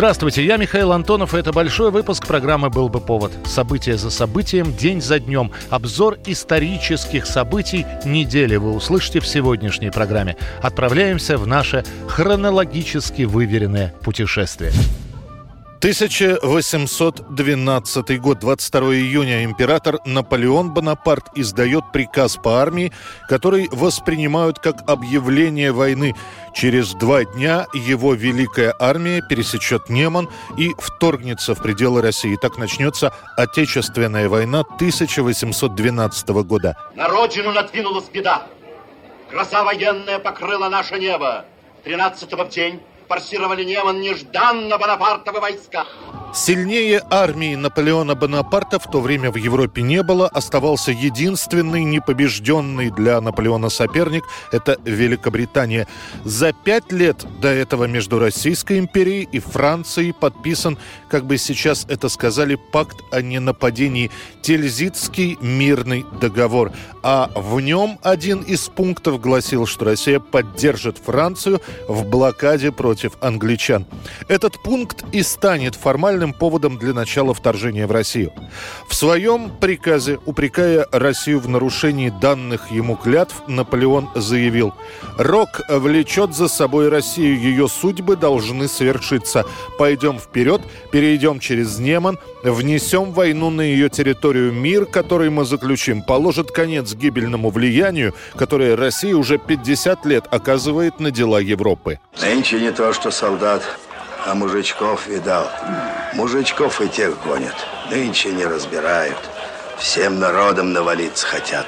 Здравствуйте, я Михаил Антонов, и это большой выпуск программы «Был бы повод». События за событием, день за днем. Обзор исторических событий недели вы услышите в сегодняшней программе. Отправляемся в наше хронологически выверенное путешествие. 1812 год, 22 июня, император Наполеон Бонапарт издает приказ по армии, который воспринимают как объявление войны. Через два дня его великая армия пересечет Неман и вторгнется в пределы России. Так начнется Отечественная война 1812 года. На родину надвинулась беда. Гроза военная покрыла наше небо. 13 в день форсировали Неман нежданно Бонапартовы войска. Сильнее армии Наполеона Бонапарта в то время в Европе не было. Оставался единственный непобежденный для Наполеона соперник – это Великобритания. За пять лет до этого между Российской империей и Францией подписан, как бы сейчас это сказали, пакт о ненападении – Тильзитский мирный договор. А в нем один из пунктов гласил, что Россия поддержит Францию в блокаде против англичан. Этот пункт и станет формально официальным поводом для начала вторжения в Россию. В своем приказе, упрекая Россию в нарушении данных ему клятв, Наполеон заявил «Рок влечет за собой Россию, ее судьбы должны свершиться. Пойдем вперед, перейдем через Неман, внесем войну на ее территорию. Мир, который мы заключим, положит конец гибельному влиянию, которое Россия уже 50 лет оказывает на дела Европы». Нынче не то, что солдат, а мужичков видал. Мужичков и тех гонят. Нынче не разбирают. Всем народом навалиться хотят.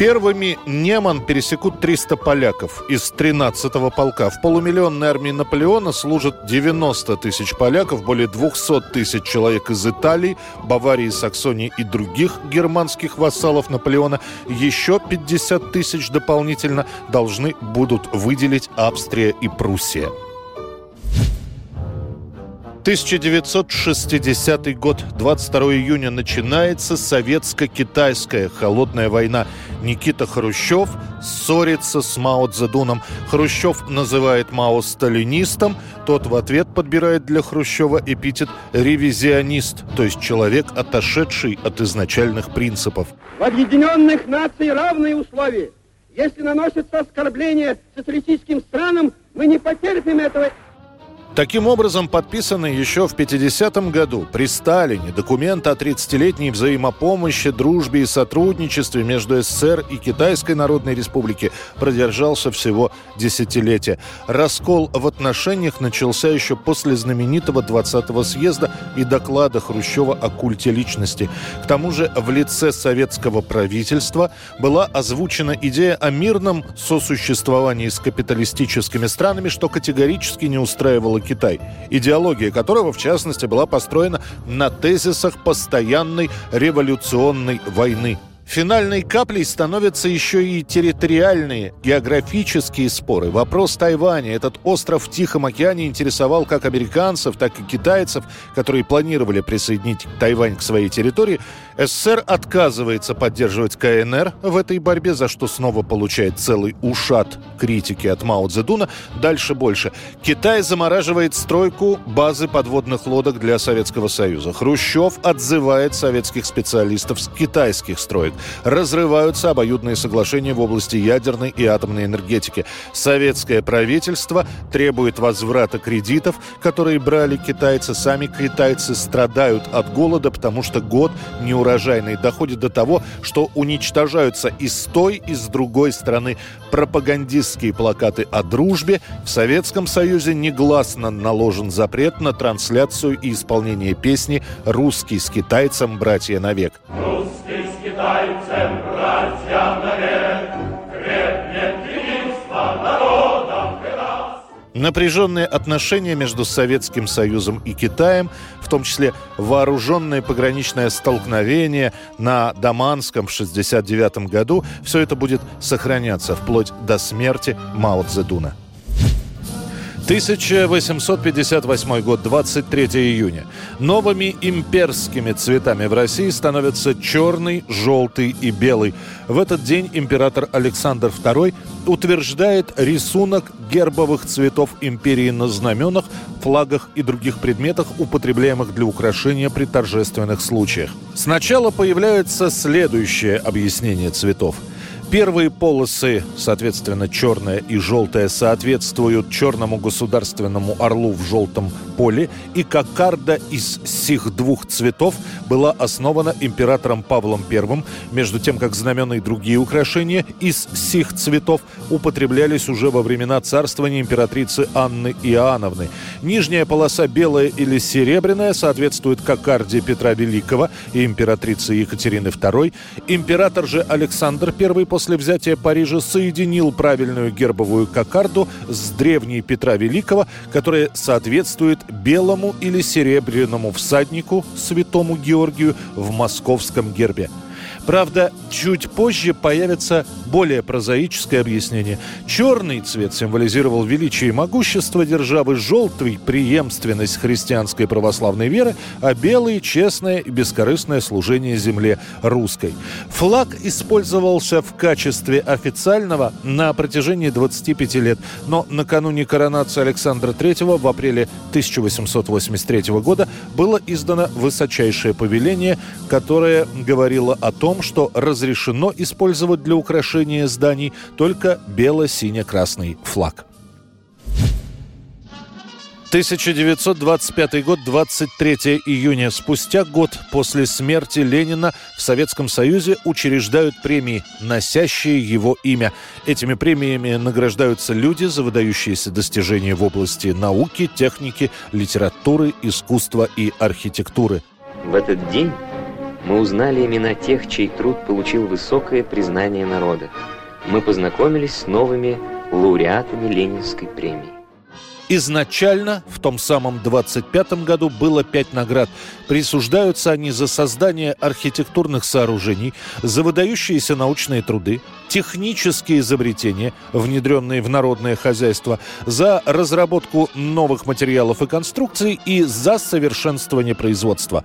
Первыми Неман пересекут 300 поляков из 13-го полка. В полумиллионной армии Наполеона служат 90 тысяч поляков, более 200 тысяч человек из Италии, Баварии, Саксонии и других германских вассалов Наполеона. Еще 50 тысяч дополнительно должны будут выделить Австрия и Пруссия. 1960 год, 22 июня, начинается советско-китайская холодная война. Никита Хрущев ссорится с Мао Цзэдуном. Хрущев называет Мао сталинистом, тот в ответ подбирает для Хрущева эпитет «ревизионист», то есть человек, отошедший от изначальных принципов. В Объединенных Наций равные условия. Если наносятся оскорбления социалистическим странам, мы не потерпим этого Таким образом, подписанный еще в 50-м году при Сталине документ о 30-летней взаимопомощи, дружбе и сотрудничестве между СССР и Китайской Народной Республики продержался всего десятилетия. Раскол в отношениях начался еще после знаменитого 20-го съезда и доклада Хрущева о культе личности. К тому же в лице советского правительства была озвучена идея о мирном сосуществовании с капиталистическими странами, что категорически не устраивало Китай, идеология которого, в частности, была построена на тезисах постоянной революционной войны – Финальной каплей становятся еще и территориальные, географические споры. Вопрос Тайваня, этот остров в Тихом океане интересовал как американцев, так и китайцев, которые планировали присоединить Тайвань к своей территории. СССР отказывается поддерживать КНР в этой борьбе, за что снова получает целый ушат критики от Мао Цзэдуна. Дальше больше. Китай замораживает стройку базы подводных лодок для Советского Союза. Хрущев отзывает советских специалистов с китайских строек разрываются обоюдные соглашения в области ядерной и атомной энергетики. Советское правительство требует возврата кредитов, которые брали китайцы. Сами китайцы страдают от голода, потому что год неурожайный доходит до того, что уничтожаются и с той, и с другой стороны пропагандистские плакаты о дружбе. В Советском Союзе негласно наложен запрет на трансляцию и исполнение песни «Русский с китайцем, братья навек». Русский с китайцем, братья навек, крепнет единство народом Напряженные отношения между Советским Союзом и Китаем, в том числе вооруженное пограничное столкновение на Даманском в 1969 году, все это будет сохраняться вплоть до смерти Мао Цзэдуна. 1858 год, 23 июня. Новыми имперскими цветами в России становятся черный, желтый и белый. В этот день император Александр II утверждает рисунок гербовых цветов империи на знаменах, флагах и других предметах, употребляемых для украшения при торжественных случаях. Сначала появляется следующее объяснение цветов – Первые полосы, соответственно, черная и желтая, соответствуют черному государственному орлу в желтом поле, и кокарда из сих двух цветов была основана императором Павлом I, между тем, как знамена и другие украшения из сих цветов употреблялись уже во времена царствования императрицы Анны Иоанновны. Нижняя полоса белая или серебряная соответствует кокарде Петра Великого и императрицы Екатерины II. Император же Александр I после после взятия Парижа соединил правильную гербовую кокарду с древней Петра Великого, которая соответствует белому или серебряному всаднику святому Георгию в московском гербе. Правда, чуть позже появится более прозаическое объяснение. Черный цвет символизировал величие и могущество державы, желтый – преемственность христианской православной веры, а белый – честное и бескорыстное служение земле русской. Флаг использовался в качестве официального на протяжении 25 лет, но накануне коронации Александра III в апреле 1883 года было издано высочайшее повеление, которое говорило о том, что разрешено использовать для украшения зданий только бело-сине-красный флаг. 1925 год, 23 июня. Спустя год после смерти Ленина в Советском Союзе учреждают премии, носящие его имя. Этими премиями награждаются люди за выдающиеся достижения в области науки, техники, литературы, искусства и архитектуры. В этот день мы узнали имена тех, чей труд получил высокое признание народа. Мы познакомились с новыми лауреатами Ленинской премии. Изначально в том самом 25 году было пять наград. Присуждаются они за создание архитектурных сооружений, за выдающиеся научные труды, технические изобретения, внедренные в народное хозяйство, за разработку новых материалов и конструкций и за совершенствование производства.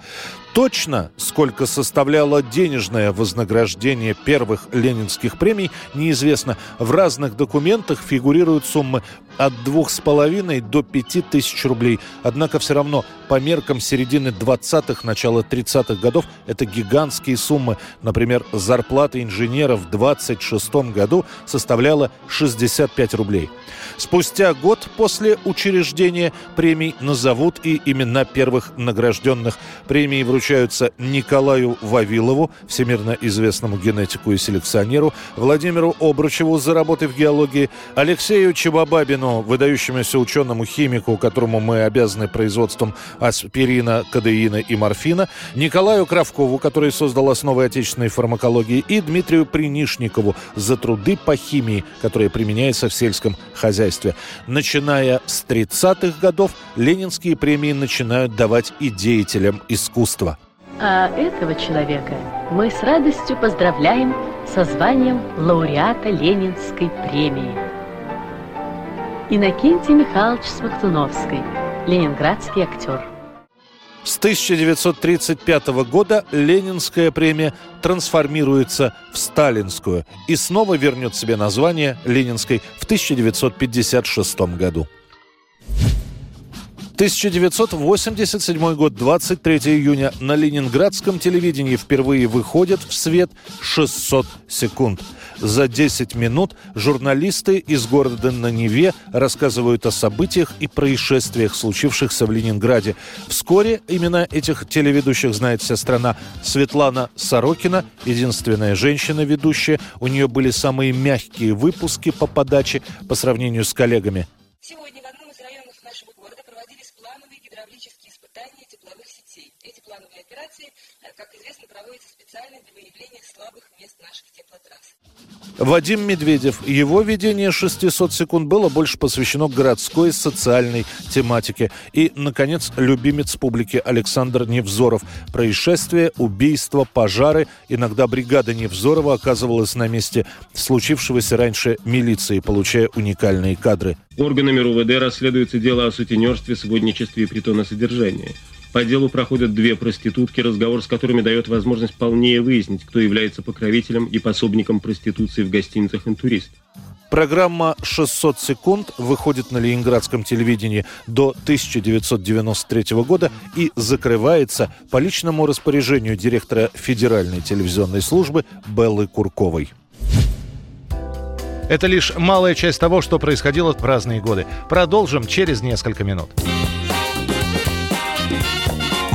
Точно, сколько составляло денежное вознаграждение первых ленинских премий, неизвестно. В разных документах фигурируют суммы от двух с половиной до пяти тысяч рублей. Однако все равно по меркам середины 20-х, начала 30-х годов это гигантские суммы. Например, зарплата инженера в 26 году составляла 65 рублей. Спустя год после учреждения премий назовут и имена первых награжденных. Премии вручают вручаются Николаю Вавилову, всемирно известному генетику и селекционеру, Владимиру Обручеву за работы в геологии, Алексею Чебабабину, выдающемуся ученому-химику, которому мы обязаны производством аспирина, кадеина и морфина, Николаю Кравкову, который создал основы отечественной фармакологии, и Дмитрию Принишникову за труды по химии, которые применяются в сельском хозяйстве. Начиная с 30-х годов ленинские премии начинают давать и деятелям искусства. А этого человека мы с радостью поздравляем со званием лауреата Ленинской премии. Иннокентий Михайлович Смоктуновский, ленинградский актер. С 1935 года Ленинская премия трансформируется в Сталинскую и снова вернет себе название Ленинской в 1956 году. 1987 год, 23 июня. На ленинградском телевидении впервые выходит в свет 600 секунд. За 10 минут журналисты из города на Неве рассказывают о событиях и происшествиях, случившихся в Ленинграде. Вскоре имена этих телеведущих знает вся страна. Светлана Сорокина, единственная женщина-ведущая. У нее были самые мягкие выпуски по подаче по сравнению с коллегами. Сегодня как известно, проводятся специально для выявления слабых мест наших теплотрасс. Вадим Медведев. Его ведение 600 секунд было больше посвящено городской социальной тематике. И, наконец, любимец публики Александр Невзоров. Происшествия, убийства, пожары. Иногда бригада Невзорова оказывалась на месте случившегося раньше милиции, получая уникальные кадры. Органами РУВД расследуется дело о сутенерстве, сводничестве и притоносодержании. По делу проходят две проститутки, разговор с которыми дает возможность полнее выяснить, кто является покровителем и пособником проституции в гостиницах «Интурист». Программа «600 секунд» выходит на ленинградском телевидении до 1993 года и закрывается по личному распоряжению директора Федеральной телевизионной службы Беллы Курковой. Это лишь малая часть того, что происходило в разные годы. Продолжим через несколько минут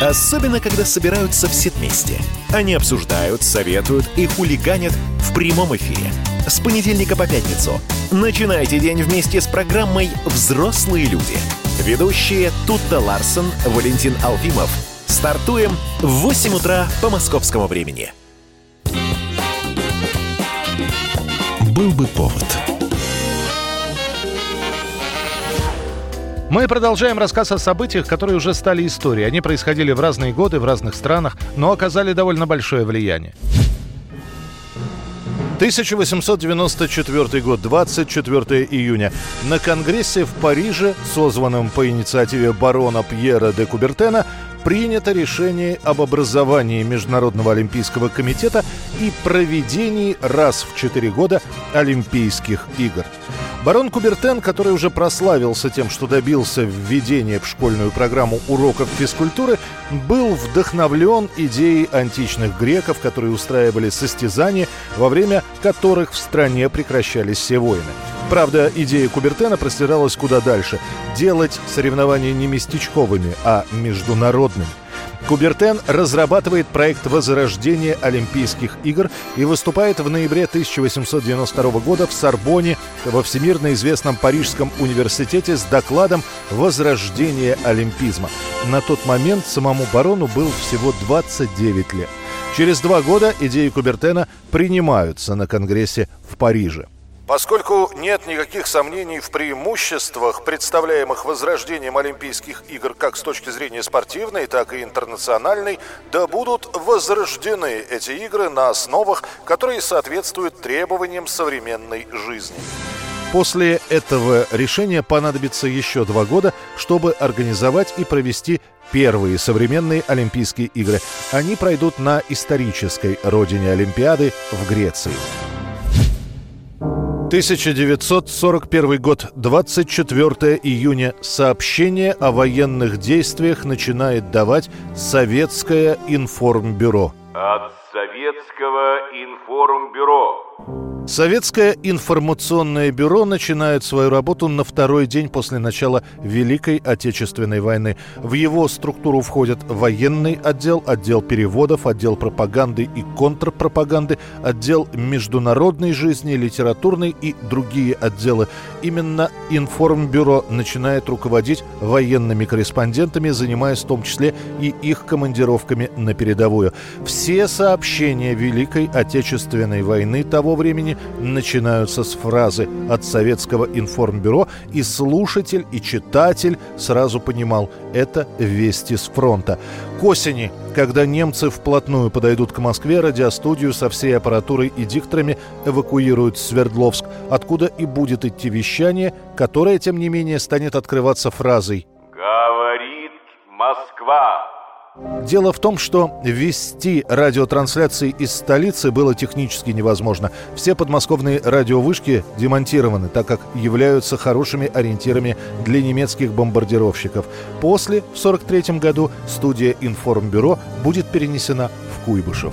Особенно, когда собираются все вместе. Они обсуждают, советуют и хулиганят в прямом эфире. С понедельника по пятницу. Начинайте день вместе с программой «Взрослые люди». Ведущие Тутта Ларсон, Валентин Алфимов. Стартуем в 8 утра по московскому времени. Был бы повод. Мы продолжаем рассказ о событиях, которые уже стали историей. Они происходили в разные годы, в разных странах, но оказали довольно большое влияние. 1894 год, 24 июня. На Конгрессе в Париже, созванном по инициативе барона Пьера де Кубертена, принято решение об образовании Международного олимпийского комитета и проведении раз в четыре года Олимпийских игр. Барон Кубертен, который уже прославился тем, что добился введения в школьную программу уроков физкультуры, был вдохновлен идеей античных греков, которые устраивали состязания, во время которых в стране прекращались все войны. Правда, идея Кубертена простиралась куда дальше – делать соревнования не местечковыми, а международными – Кубертен разрабатывает проект возрождения Олимпийских игр и выступает в ноябре 1892 года в Сорбоне во всемирно известном Парижском университете с докладом «Возрождение олимпизма». На тот момент самому барону был всего 29 лет. Через два года идеи Кубертена принимаются на Конгрессе в Париже. Поскольку нет никаких сомнений в преимуществах, представляемых возрождением Олимпийских игр как с точки зрения спортивной, так и интернациональной, да будут возрождены эти игры на основах, которые соответствуют требованиям современной жизни. После этого решения понадобится еще два года, чтобы организовать и провести первые современные Олимпийские игры. Они пройдут на исторической родине Олимпиады в Греции. 1941 год, 24 июня. Сообщение о военных действиях начинает давать Советское информбюро. От Советского информбюро. Советское информационное бюро начинает свою работу на второй день после начала Великой Отечественной войны. В его структуру входят военный отдел, отдел переводов, отдел пропаганды и контрпропаганды, отдел международной жизни, литературной и другие отделы. Именно информбюро начинает руководить военными корреспондентами, занимаясь в том числе и их командировками на передовую. Все сообщения Великой Отечественной войны того времени начинаются с фразы от советского информбюро, и слушатель, и читатель сразу понимал – это вести с фронта. К осени, когда немцы вплотную подойдут к Москве, радиостудию со всей аппаратурой и дикторами эвакуируют в Свердловск, откуда и будет идти вещание, которое, тем не менее, станет открываться фразой «Говорит Москва». Дело в том, что вести радиотрансляции из столицы было технически невозможно. Все подмосковные радиовышки демонтированы, так как являются хорошими ориентирами для немецких бомбардировщиков. После, в 1943 году, студия «Информбюро» будет перенесена в Куйбышев.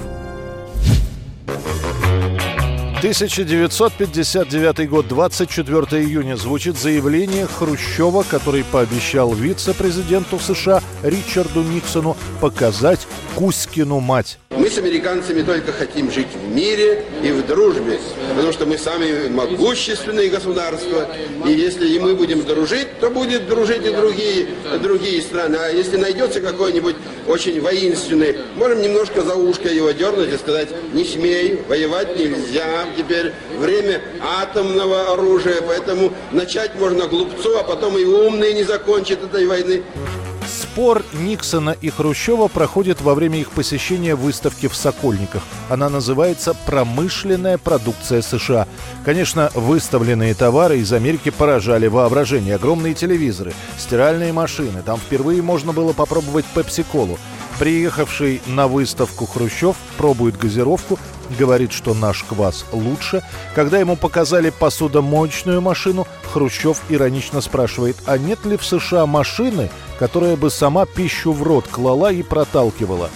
1959 год, 24 июня, звучит заявление Хрущева, который пообещал вице-президенту США Ричарду Никсону показать Кузькину мать. Мы с американцами только хотим жить в мире и в дружбе, потому что мы самые могущественные государства, и если и мы будем дружить, то будет дружить и другие, другие страны. А если найдется какой-нибудь очень воинственный, можем немножко за ушко его дернуть и сказать, не смей, воевать нельзя, теперь время атомного оружия, поэтому начать можно глупцу, а потом и умные не закончат этой войны. Спор Никсона и Хрущева проходит во время их посещения выставки в Сокольниках. Она называется «Промышленная продукция США». Конечно, выставленные товары из Америки поражали воображение. Огромные телевизоры, стиральные машины. Там впервые можно было попробовать пепси-колу. Приехавший на выставку Хрущев пробует газировку, говорит, что наш квас лучше. Когда ему показали посудомоечную машину, Хрущев иронично спрашивает, а нет ли в США машины, которая бы сама пищу в рот клала и проталкивала?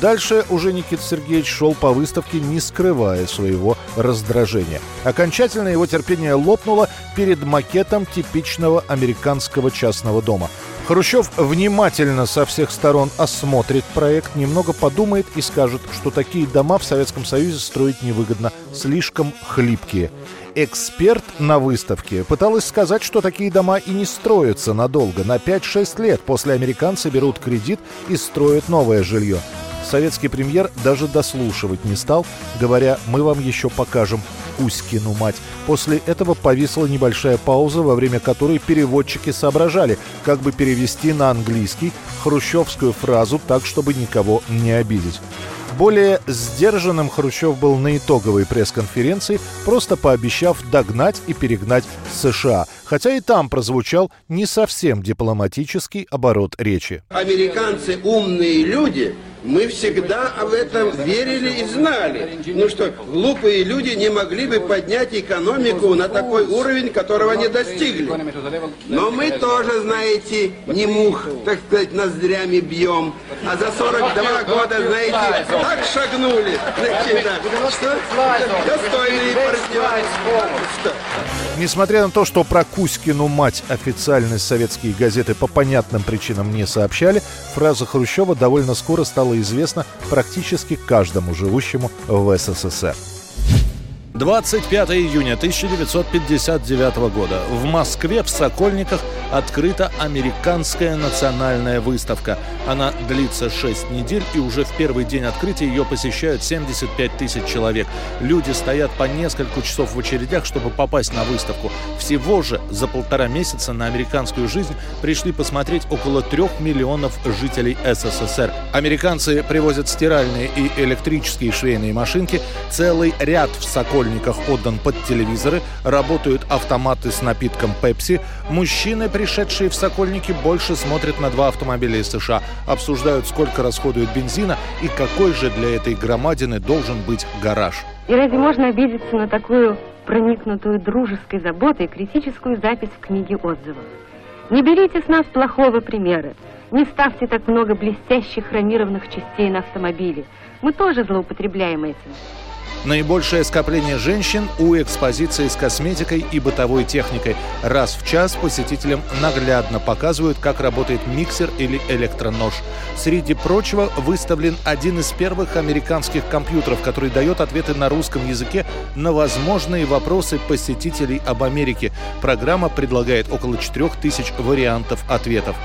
Дальше уже Никита Сергеевич шел по выставке, не скрывая своего раздражения. Окончательно его терпение лопнуло перед макетом типичного американского частного дома – Хрущев внимательно со всех сторон осмотрит проект, немного подумает и скажет, что такие дома в Советском Союзе строить невыгодно, слишком хлипкие. Эксперт на выставке пыталась сказать, что такие дома и не строятся надолго. На 5-6 лет после американцы берут кредит и строят новое жилье. Советский премьер даже дослушивать не стал, говоря «мы вам еще покажем Кузькину мать. После этого повисла небольшая пауза, во время которой переводчики соображали, как бы перевести на английский хрущевскую фразу так, чтобы никого не обидеть. Более сдержанным Хрущев был на итоговой пресс-конференции, просто пообещав догнать и перегнать США. Хотя и там прозвучал не совсем дипломатический оборот речи. Американцы умные люди, мы всегда об этом верили и знали. Ну что, глупые люди не могли бы поднять экономику на такой уровень, которого не достигли. Но мы тоже, знаете, не мух, так сказать, ноздрями бьем. А за 42 года, знаете, так шагнули. Значит, что достойные партнеры. Несмотря на то, что про Кузькину мать официальные советские газеты по понятным причинам не сообщали, фраза Хрущева довольно скоро стала известна практически каждому живущему в СССР. 25 июня 1959 года в Москве в Сокольниках открыта американская национальная выставка. Она длится 6 недель и уже в первый день открытия ее посещают 75 тысяч человек. Люди стоят по несколько часов в очередях, чтобы попасть на выставку. Всего же за полтора месяца на американскую жизнь пришли посмотреть около трех миллионов жителей СССР. Американцы привозят стиральные и электрические швейные машинки, целый ряд в Сокольниках школьниках отдан под телевизоры, работают автоматы с напитком Пепси. Мужчины, пришедшие в Сокольники, больше смотрят на два автомобиля из США, обсуждают, сколько расходует бензина и какой же для этой громадины должен быть гараж. И разве можно обидеться на такую проникнутую дружеской заботой критическую запись в книге отзывов? Не берите с нас плохого примера. Не ставьте так много блестящих хромированных частей на автомобиле. Мы тоже злоупотребляем этим. Наибольшее скопление женщин у экспозиции с косметикой и бытовой техникой. Раз в час посетителям наглядно показывают, как работает миксер или электронож. Среди прочего выставлен один из первых американских компьютеров, который дает ответы на русском языке на возможные вопросы посетителей об Америке. Программа предлагает около 4000 вариантов ответов.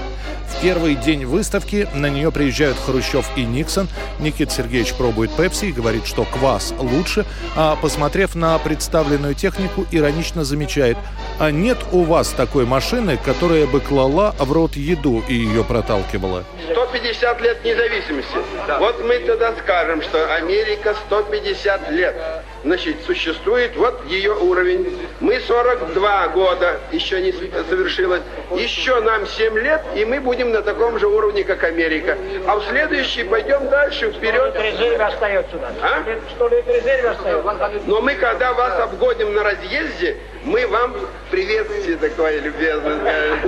В первый день выставки на нее приезжают Хрущев и Никсон. Никита Сергеевич пробует пепси и говорит, что квас лучше, а посмотрев на представленную технику, иронично замечает, а нет у вас такой машины, которая бы клала в рот еду и ее проталкивала? 150 лет независимости. Вот мы тогда скажем, что Америка 150 лет. Значит, существует вот ее уровень. Мы 42 года, еще не совершилось. Еще нам 7 лет, и мы будем на таком же уровне, как Америка. А в следующий пойдем дальше, вперед. Резерв остается у нас. А? Лет резерв остается. Но мы, когда вас обгоним на разъезде, мы вам приветствие такое любезное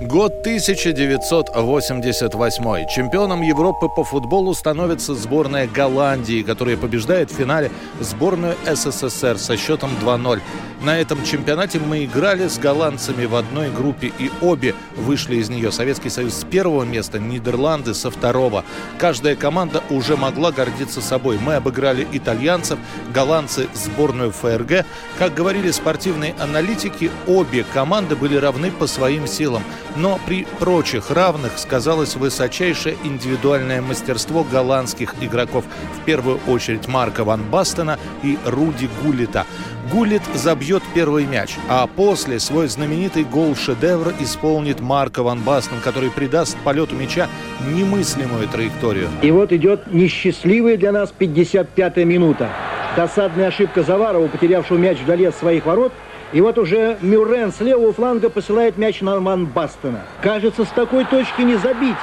Год 1988. Чемпионом Европы по футболу становится сборная Голландии, которая побеждает в финале сборную СССР со счетом 2-0. На этом чемпионате мы играли с голландцами в одной группе, и обе вышли из нее. Советский Союз с первого места, Нидерланды со второго. Каждая команда уже могла гордиться собой. Мы обыграли итальянцев, голландцы сборную ФРГ. Как говорили спортивные аналитики, обе команды были равны по своим силам. Но при прочих равных сказалось высочайшее индивидуальное мастерство голландских игроков, в первую очередь Марка Ван Бастена и Руди Гулита. Гулит забьет первый мяч, а после свой знаменитый гол-шедевр исполнит Марко Ван Бастен, который придаст полету мяча немыслимую траекторию. И вот идет несчастливая для нас 55-я минута. Досадная ошибка Заварова, потерявшего мяч вдали от своих ворот – и вот уже Мюррен с левого фланга посылает мяч на Ван Бастена. Кажется, с такой точки не забить.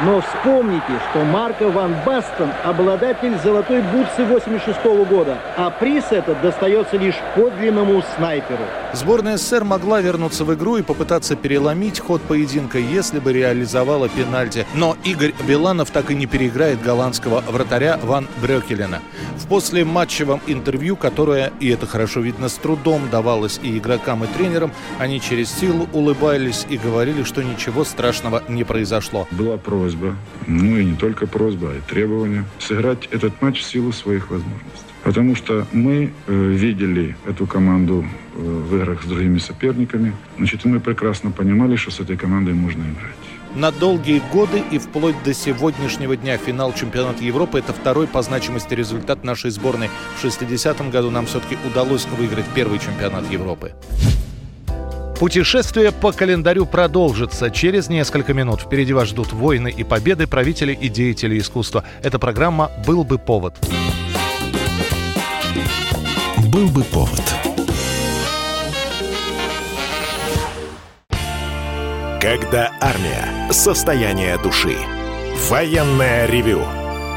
Но вспомните, что Марко Ван Бастон – обладатель золотой бутсы 86 -го года, а приз этот достается лишь подлинному снайперу. Сборная СССР могла вернуться в игру и попытаться переломить ход поединка, если бы реализовала пенальти. Но Игорь Беланов так и не переиграет голландского вратаря Ван Брёкелена. В послематчевом интервью, которое, и это хорошо видно, с трудом давалось и игрокам, и тренерам, они через силу улыбались и говорили, что ничего страшного не произошло. Была просьба просьба, ну и не только просьба, а и требование, сыграть этот матч в силу своих возможностей. Потому что мы э, видели эту команду э, в играх с другими соперниками, значит, мы прекрасно понимали, что с этой командой можно играть. На долгие годы и вплоть до сегодняшнего дня финал чемпионата Европы – это второй по значимости результат нашей сборной. В 60-м году нам все-таки удалось выиграть первый чемпионат Европы. Путешествие по календарю продолжится через несколько минут. Впереди вас ждут войны и победы правителей и деятелей искусства. Эта программа «Был бы повод». «Был бы повод». Когда армия. Состояние души. Военное ревю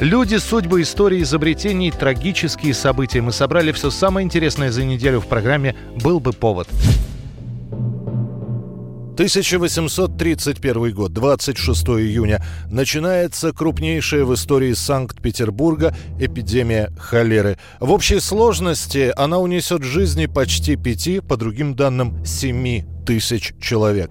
Люди, судьбы, истории, изобретений, трагические события. Мы собрали все самое интересное за неделю в программе «Был бы повод». 1831 год, 26 июня. Начинается крупнейшая в истории Санкт-Петербурга эпидемия холеры. В общей сложности она унесет жизни почти пяти, по другим данным, семи тысяч человек.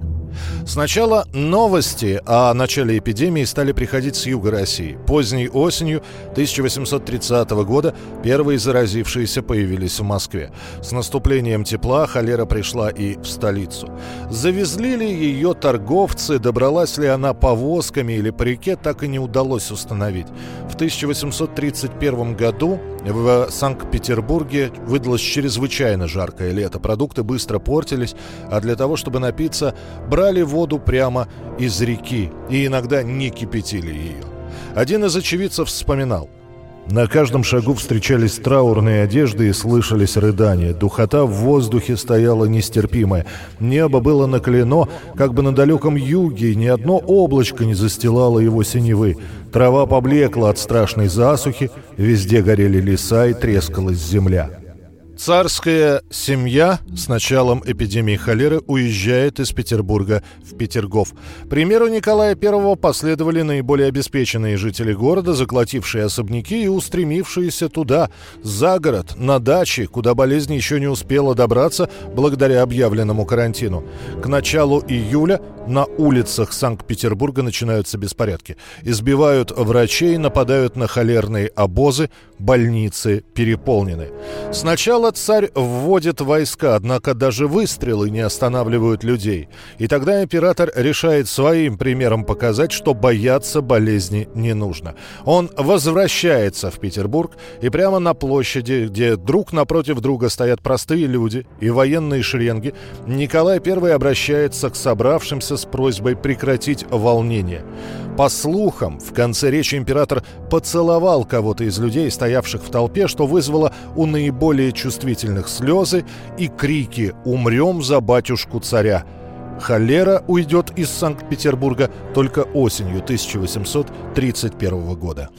Сначала новости о начале эпидемии стали приходить с юга России. Поздней осенью 1830 года первые заразившиеся появились в Москве. С наступлением тепла холера пришла и в столицу. Завезли ли ее торговцы, добралась ли она повозками или по реке, так и не удалось установить. В 1831 году в Санкт-Петербурге выдалось чрезвычайно жаркое лето. Продукты быстро портились, а для того, чтобы напиться, брали воду прямо из реки и иногда не кипятили ее. Один из очевидцев вспоминал – на каждом шагу встречались траурные одежды и слышались рыдания. Духота в воздухе стояла нестерпимая. Небо было наклено, как бы на далеком юге, ни одно облачко не застилало его синевы. Трава поблекла от страшной засухи, везде горели леса и трескалась земля. Царская семья с началом эпидемии холеры уезжает из Петербурга в Петергоф. Примеру Николая I последовали наиболее обеспеченные жители города, заклотившие особняки и устремившиеся туда, за город, на дачи, куда болезнь еще не успела добраться благодаря объявленному карантину. К началу июля на улицах Санкт-Петербурга начинаются беспорядки. Избивают врачей, нападают на холерные обозы, больницы переполнены. Сначала царь вводит войска, однако даже выстрелы не останавливают людей. И тогда император решает своим примером показать, что бояться болезни не нужно. Он возвращается в Петербург и прямо на площади, где друг напротив друга стоят простые люди и военные шеренги, Николай I обращается к собравшимся с просьбой прекратить волнение. По слухам, в конце речи император поцеловал кого-то из людей, стоявших в толпе, что вызвало у наиболее чувствительных слезы и крики «Умрем за батюшку царя!». Холера уйдет из Санкт-Петербурга только осенью 1831 года.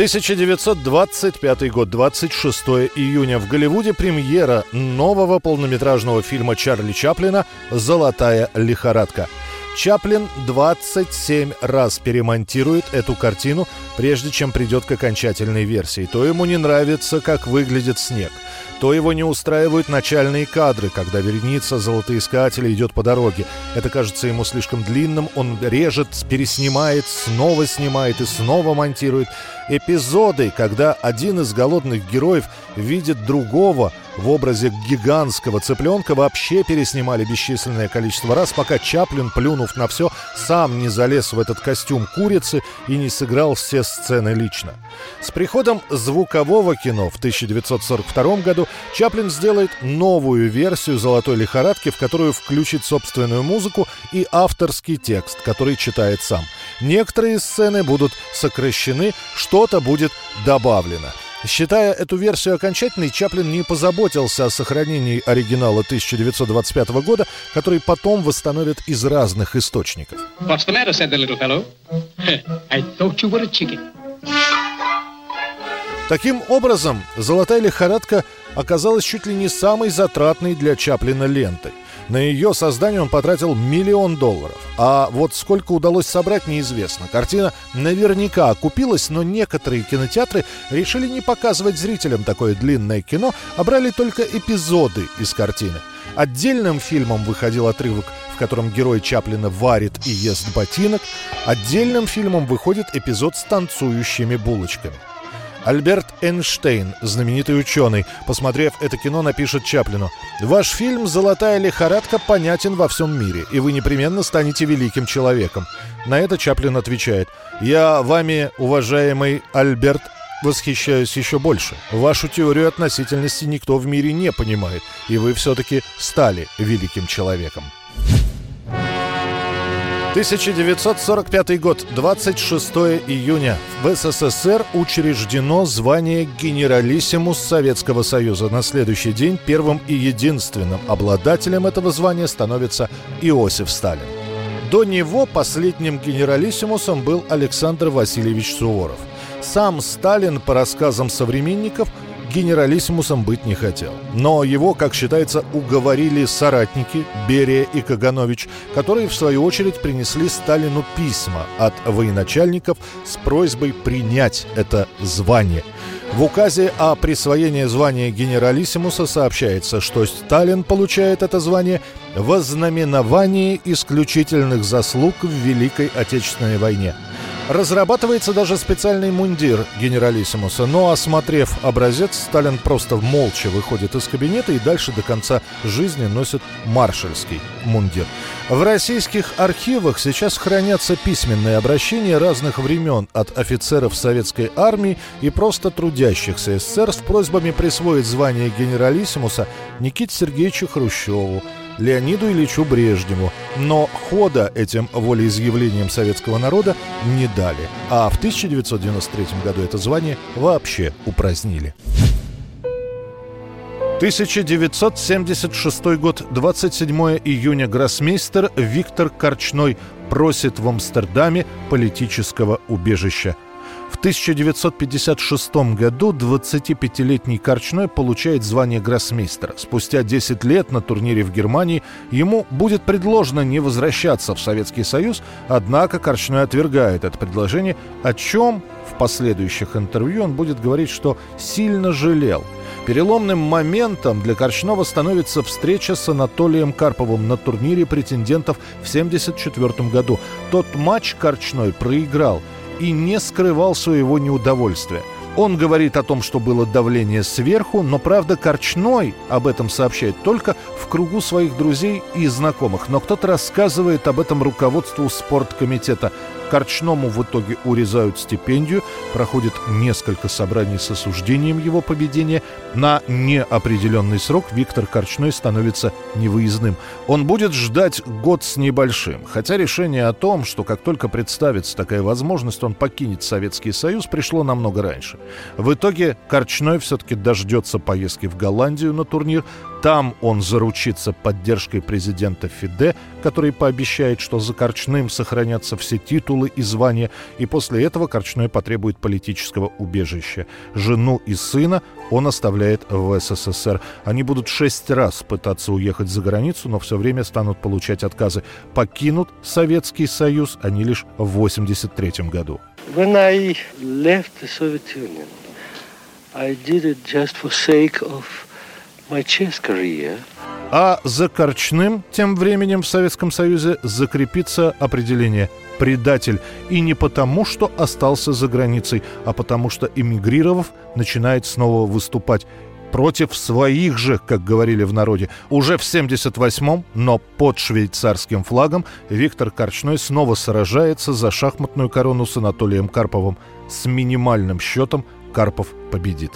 1925 год, 26 июня. В Голливуде премьера нового полнометражного фильма Чарли Чаплина «Золотая лихорадка». Чаплин 27 раз перемонтирует эту картину, прежде чем придет к окончательной версии. То ему не нравится, как выглядит снег – то его не устраивают начальные кадры, когда вереница золотоискателя идет по дороге. Это кажется ему слишком длинным, он режет, переснимает, снова снимает и снова монтирует. Эпизоды, когда один из голодных героев видит другого в образе гигантского цыпленка, вообще переснимали бесчисленное количество раз, пока Чаплин, плюнув на все, сам не залез в этот костюм курицы и не сыграл все сцены лично. С приходом звукового кино в 1942 году Чаплин сделает новую версию «Золотой лихорадки», в которую включит собственную музыку и авторский текст, который читает сам. Некоторые сцены будут сокращены, что-то будет добавлено. Считая эту версию окончательной, Чаплин не позаботился о сохранении оригинала 1925 года, который потом восстановят из разных источников. Matter. Таким образом, «Золотая лихорадка» оказалась чуть ли не самой затратной для Чаплина лентой. На ее создание он потратил миллион долларов. А вот сколько удалось собрать, неизвестно. Картина наверняка окупилась, но некоторые кинотеатры решили не показывать зрителям такое длинное кино, а брали только эпизоды из картины. Отдельным фильмом выходил отрывок, в котором герой Чаплина варит и ест ботинок. Отдельным фильмом выходит эпизод с танцующими булочками. Альберт Эйнштейн, знаменитый ученый, посмотрев это кино, напишет Чаплину «Ваш фильм «Золотая лихорадка» понятен во всем мире, и вы непременно станете великим человеком». На это Чаплин отвечает «Я вами, уважаемый Альберт, восхищаюсь еще больше. Вашу теорию относительности никто в мире не понимает, и вы все-таки стали великим человеком». 1945 год, 26 июня. В СССР учреждено звание генералиссимус Советского Союза. На следующий день первым и единственным обладателем этого звания становится Иосиф Сталин. До него последним генералиссимусом был Александр Васильевич Суворов. Сам Сталин, по рассказам современников, генералиссимусом быть не хотел. Но его, как считается, уговорили соратники Берия и Каганович, которые, в свою очередь, принесли Сталину письма от военачальников с просьбой принять это звание. В указе о присвоении звания генералиссимуса сообщается, что Сталин получает это звание в знаменовании исключительных заслуг в Великой Отечественной войне – Разрабатывается даже специальный мундир генералиссимуса, но, осмотрев образец, Сталин просто молча выходит из кабинета и дальше до конца жизни носит маршальский мундир. В российских архивах сейчас хранятся письменные обращения разных времен от офицеров советской армии и просто трудящихся СССР с просьбами присвоить звание генералиссимуса Никите Сергеевичу Хрущеву, Леониду Ильичу Брежневу, но хода этим волеизъявлением советского народа не дали, а в 1993 году это звание вообще упразднили. 1976 год, 27 июня, гроссмейстер Виктор Корчной просит в Амстердаме политического убежища – в 1956 году 25-летний Корчной получает звание гроссмейстера. Спустя 10 лет на турнире в Германии ему будет предложено не возвращаться в Советский Союз, однако Корчной отвергает это предложение, о чем в последующих интервью он будет говорить, что сильно жалел – Переломным моментом для Корчнова становится встреча с Анатолием Карповым на турнире претендентов в 1974 году. Тот матч Корчной проиграл и не скрывал своего неудовольствия – он говорит о том, что было давление сверху, но, правда, Корчной об этом сообщает только в кругу своих друзей и знакомых. Но кто-то рассказывает об этом руководству спорткомитета. Корчному в итоге урезают стипендию, проходит несколько собраний с осуждением его поведения. На неопределенный срок Виктор Корчной становится невыездным. Он будет ждать год с небольшим. Хотя решение о том, что как только представится такая возможность, он покинет Советский Союз, пришло намного раньше. В итоге Корчной все-таки дождется поездки в Голландию на турнир, там он заручится поддержкой президента Фиде, который пообещает, что за Корчным сохранятся все титулы и звания, и после этого Корчной потребует политического убежища. Жену и сына он оставляет в СССР. Они будут шесть раз пытаться уехать за границу, но все время станут получать отказы. Покинут Советский Союз они лишь в 1983 году. When I left the Soviet Union, I did it just for sake of а за Корчным тем временем в Советском Союзе закрепится определение «предатель». И не потому, что остался за границей, а потому что, эмигрировав, начинает снова выступать против своих же, как говорили в народе. Уже в 78-м, но под швейцарским флагом, Виктор Корчной снова сражается за шахматную корону с Анатолием Карповым. С минимальным счетом Карпов победит.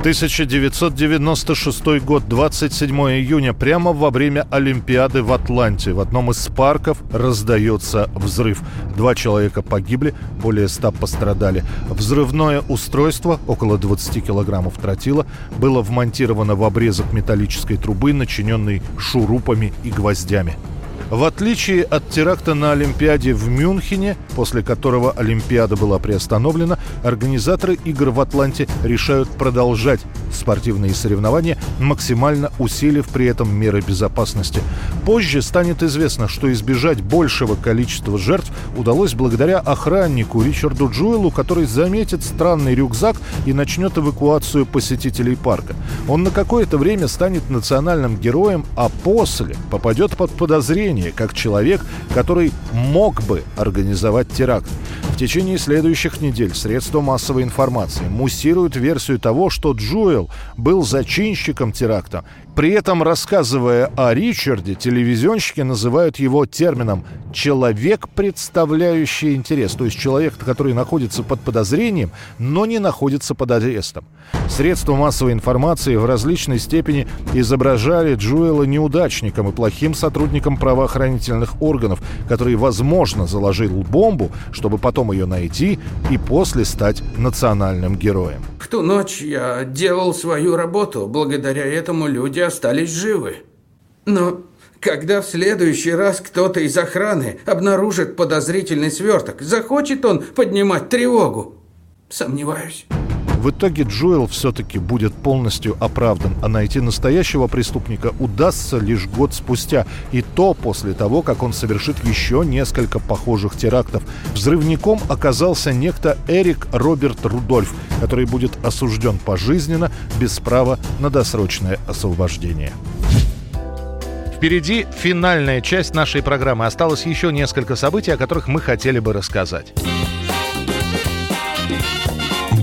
1996 год, 27 июня, прямо во время Олимпиады в Атланте. В одном из парков раздается взрыв. Два человека погибли, более ста пострадали. Взрывное устройство, около 20 килограммов тротила, было вмонтировано в обрезок металлической трубы, начиненной шурупами и гвоздями. В отличие от теракта на Олимпиаде в Мюнхене, после которого Олимпиада была приостановлена, организаторы игр в Атланте решают продолжать спортивные соревнования, максимально усилив при этом меры безопасности. Позже станет известно, что избежать большего количества жертв удалось благодаря охраннику Ричарду Джуэлу, который заметит странный рюкзак и начнет эвакуацию посетителей парка. Он на какое-то время станет национальным героем, а после попадет под подозрение поведение, как человек, который мог бы организовать теракт. Течение следующих недель средства массовой информации муссируют версию того, что Джуэл был зачинщиком теракта при этом, рассказывая о Ричарде, телевизионщики называют его термином «человек, представляющий интерес», то есть человек, который находится под подозрением, но не находится под арестом. Средства массовой информации в различной степени изображали Джуэла неудачником и плохим сотрудником правоохранительных органов, который, возможно, заложил бомбу, чтобы потом ее найти и после стать национальным героем. В ту ночь я делал свою работу. Благодаря этому люди остались живы. Но когда в следующий раз кто-то из охраны обнаружит подозрительный сверток, захочет он поднимать тревогу? Сомневаюсь. В итоге Джоэл все-таки будет полностью оправдан, а найти настоящего преступника удастся лишь год спустя, и то после того, как он совершит еще несколько похожих терактов. Взрывником оказался некто Эрик Роберт Рудольф, который будет осужден пожизненно без права на досрочное освобождение. Впереди финальная часть нашей программы. Осталось еще несколько событий, о которых мы хотели бы рассказать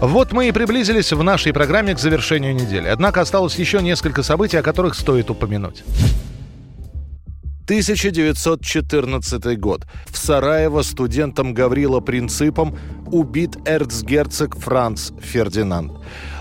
Вот мы и приблизились в нашей программе к завершению недели. Однако осталось еще несколько событий, о которых стоит упомянуть. 1914 год. В Сараево студентом Гаврила Принципом убит эрцгерцог Франц Фердинанд.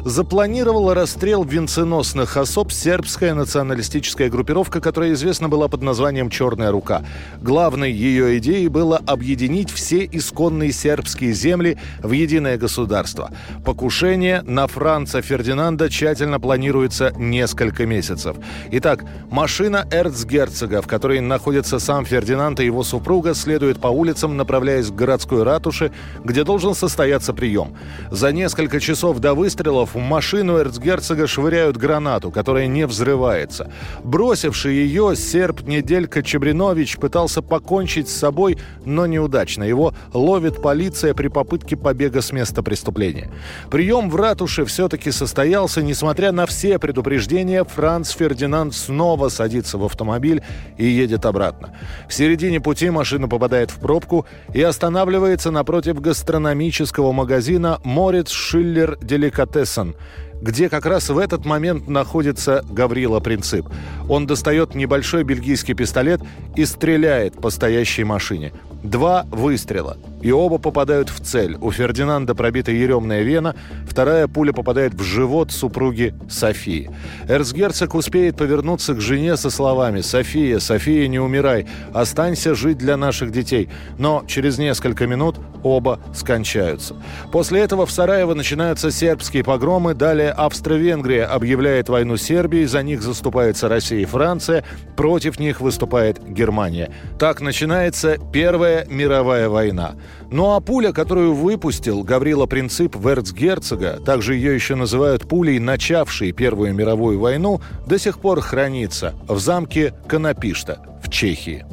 Запланировала расстрел венценосных особ сербская националистическая группировка, которая известна была под названием «Черная рука». Главной ее идеей было объединить все исконные сербские земли в единое государство. Покушение на Франца Фердинанда тщательно планируется несколько месяцев. Итак, машина эрцгерцога, в которой находится сам Фердинанд и его супруга, следует по улицам, направляясь к городской ратуше, где должен состояться прием. За несколько часов до выстрелов в машину эрцгерцога швыряют гранату, которая не взрывается. Бросивший ее, серб Неделька Чебринович пытался покончить с собой, но неудачно. Его ловит полиция при попытке побега с места преступления. Прием в ратуше все-таки состоялся, несмотря на все предупреждения, Франц Фердинанд снова садится в автомобиль и едет обратно. В середине пути машина попадает в пробку и останавливается напротив гастрономического магазина «Морец Шиллер Деликатесен», on где как раз в этот момент находится Гаврила Принцип. Он достает небольшой бельгийский пистолет и стреляет по стоящей машине. Два выстрела. И оба попадают в цель. У Фердинанда пробита еремная вена, вторая пуля попадает в живот супруги Софии. Эрцгерцог успеет повернуться к жене со словами «София, София, не умирай, останься жить для наших детей». Но через несколько минут оба скончаются. После этого в Сараево начинаются сербские погромы, далее Австро-Венгрия объявляет войну Сербии, за них заступается Россия и Франция, против них выступает Германия. Так начинается Первая мировая война. Ну а пуля, которую выпустил Гаврила Принцип в эрцгерцога, также ее еще называют пулей, начавшей Первую мировую войну, до сих пор хранится в замке Конопишта в Чехии.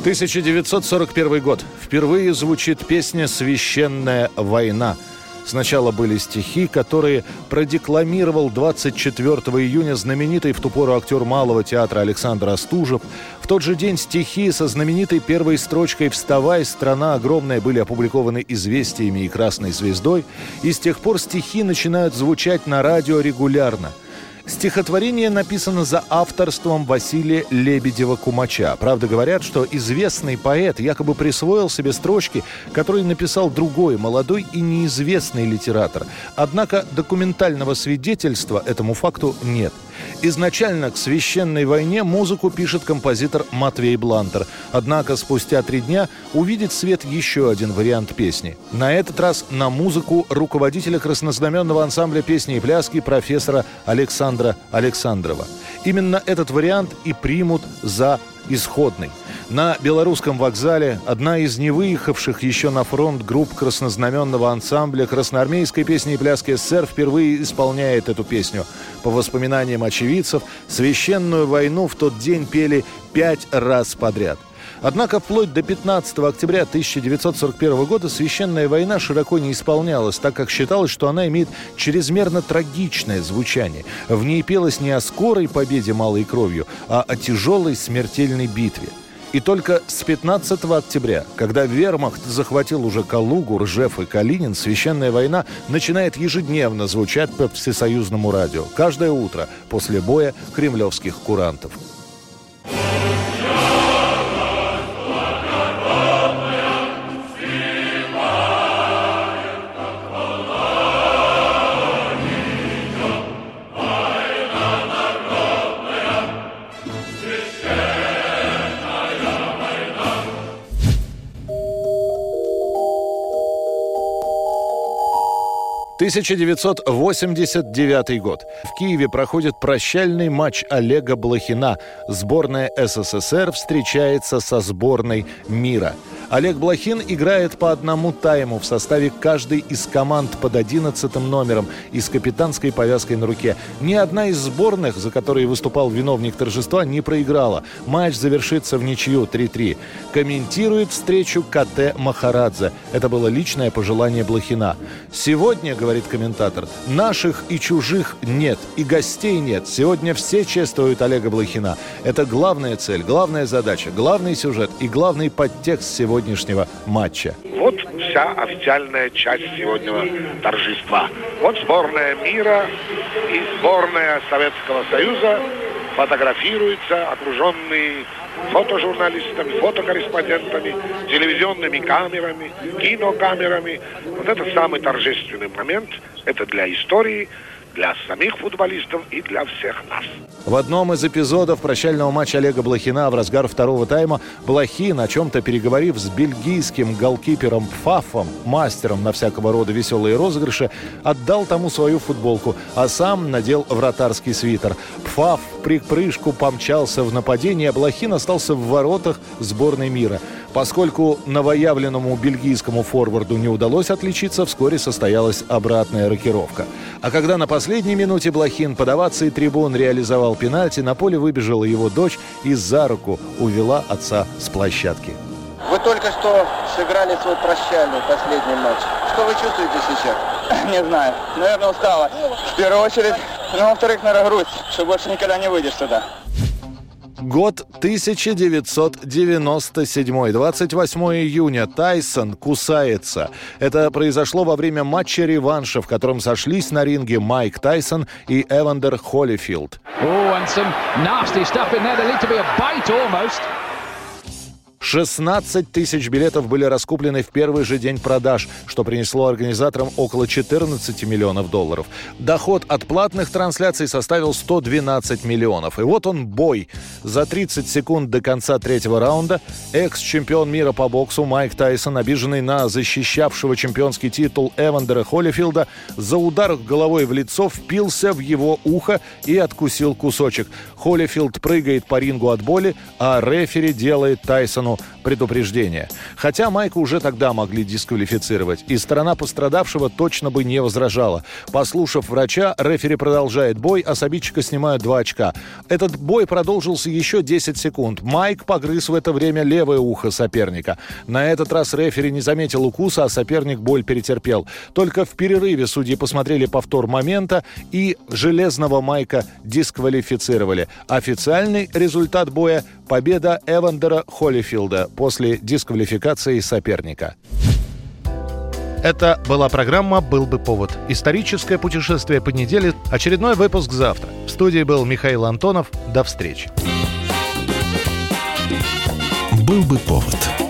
1941 год. Впервые звучит песня «Священная война». Сначала были стихи, которые продекламировал 24 июня знаменитый в ту пору актер Малого театра Александр Остужев. В тот же день стихи со знаменитой первой строчкой «Вставай, страна огромная» были опубликованы «Известиями» и «Красной звездой». И с тех пор стихи начинают звучать на радио регулярно – Стихотворение написано за авторством Василия Лебедева-Кумача. Правда, говорят, что известный поэт якобы присвоил себе строчки, которые написал другой, молодой и неизвестный литератор. Однако документального свидетельства этому факту нет – Изначально к «Священной войне» музыку пишет композитор Матвей Блантер. Однако спустя три дня увидит свет еще один вариант песни. На этот раз на музыку руководителя краснознаменного ансамбля песни и пляски профессора Александра Александрова. Именно этот вариант и примут за исходный. На белорусском вокзале одна из невыехавших еще на фронт групп краснознаменного ансамбля красноармейской песни и пляски СССР впервые исполняет эту песню. По воспоминаниям очевидцев, священную войну в тот день пели пять раз подряд. Однако вплоть до 15 октября 1941 года священная война широко не исполнялась, так как считалось, что она имеет чрезмерно трагичное звучание. В ней пелось не о скорой победе малой кровью, а о тяжелой смертельной битве. И только с 15 октября, когда вермахт захватил уже Калугу, Ржев и Калинин, священная война начинает ежедневно звучать по всесоюзному радио. Каждое утро после боя кремлевских курантов. 1989 год. В Киеве проходит прощальный матч Олега Блохина. Сборная СССР встречается со сборной мира. Олег Блохин играет по одному тайму в составе каждой из команд под 11 номером и с капитанской повязкой на руке. Ни одна из сборных, за которые выступал виновник торжества, не проиграла. Матч завершится в ничью 3-3. Комментирует встречу КТ Махарадзе. Это было личное пожелание Блохина. «Сегодня, — говорит комментатор, — наших и чужих нет, и гостей нет. Сегодня все чествуют Олега Блохина. Это главная цель, главная задача, главный сюжет и главный подтекст сегодня сегодняшнего матча. Вот вся официальная часть сегодняшнего торжества. Вот сборная мира и сборная Советского Союза фотографируются, окруженные фотожурналистами, фотокорреспондентами, телевизионными камерами, кинокамерами. Вот это самый торжественный момент. Это для истории, для самих футболистов и для всех нас. В одном из эпизодов прощального матча Олега Блохина в разгар второго тайма Блохин, о чем-то переговорив с бельгийским голкипером Пфафом, мастером на всякого рода веселые розыгрыши, отдал тому свою футболку, а сам надел вратарский свитер. Пфаф при прыжку помчался в нападение, а Блохин остался в воротах сборной мира. Поскольку новоявленному бельгийскому форварду не удалось отличиться, вскоре состоялась обратная рокировка. А когда на последней минуте Блохин под овацией трибун реализовал пенальти, на поле выбежала его дочь и за руку увела отца с площадки. Вы только что сыграли свой прощальный последний матч. Что вы чувствуете сейчас? Не знаю. Наверное, устала. В первую очередь. Ну, во-вторых, наверное, грусть, что больше никогда не выйдешь сюда. Год 1997. 28 июня. Тайсон кусается. Это произошло во время матча реванша, в котором сошлись на ринге Майк Тайсон и Эвандер Холлифилд. 16 тысяч билетов были раскуплены в первый же день продаж, что принесло организаторам около 14 миллионов долларов. Доход от платных трансляций составил 112 миллионов. И вот он бой. За 30 секунд до конца третьего раунда экс-чемпион мира по боксу Майк Тайсон, обиженный на защищавшего чемпионский титул Эвандера Холлифилда, за удар головой в лицо впился в его ухо и откусил кусочек. Холлифилд прыгает по рингу от боли, а рефери делает Тайсону предупреждение. Хотя Майка уже тогда могли дисквалифицировать, и сторона пострадавшего точно бы не возражала. Послушав врача, рефери продолжает бой, а с обидчика снимают два очка. Этот бой продолжился еще 10 секунд. Майк погрыз в это время левое ухо соперника. На этот раз рефери не заметил укуса, а соперник боль перетерпел. Только в перерыве судьи посмотрели повтор момента и железного Майка дисквалифицировали. Официальный результат боя – победа Эвандера Холлифилда после дисквалификации соперника. Это была программа «Был бы повод». Историческое путешествие по неделе. Очередной выпуск завтра. В студии был Михаил Антонов. До встречи. «Был бы повод»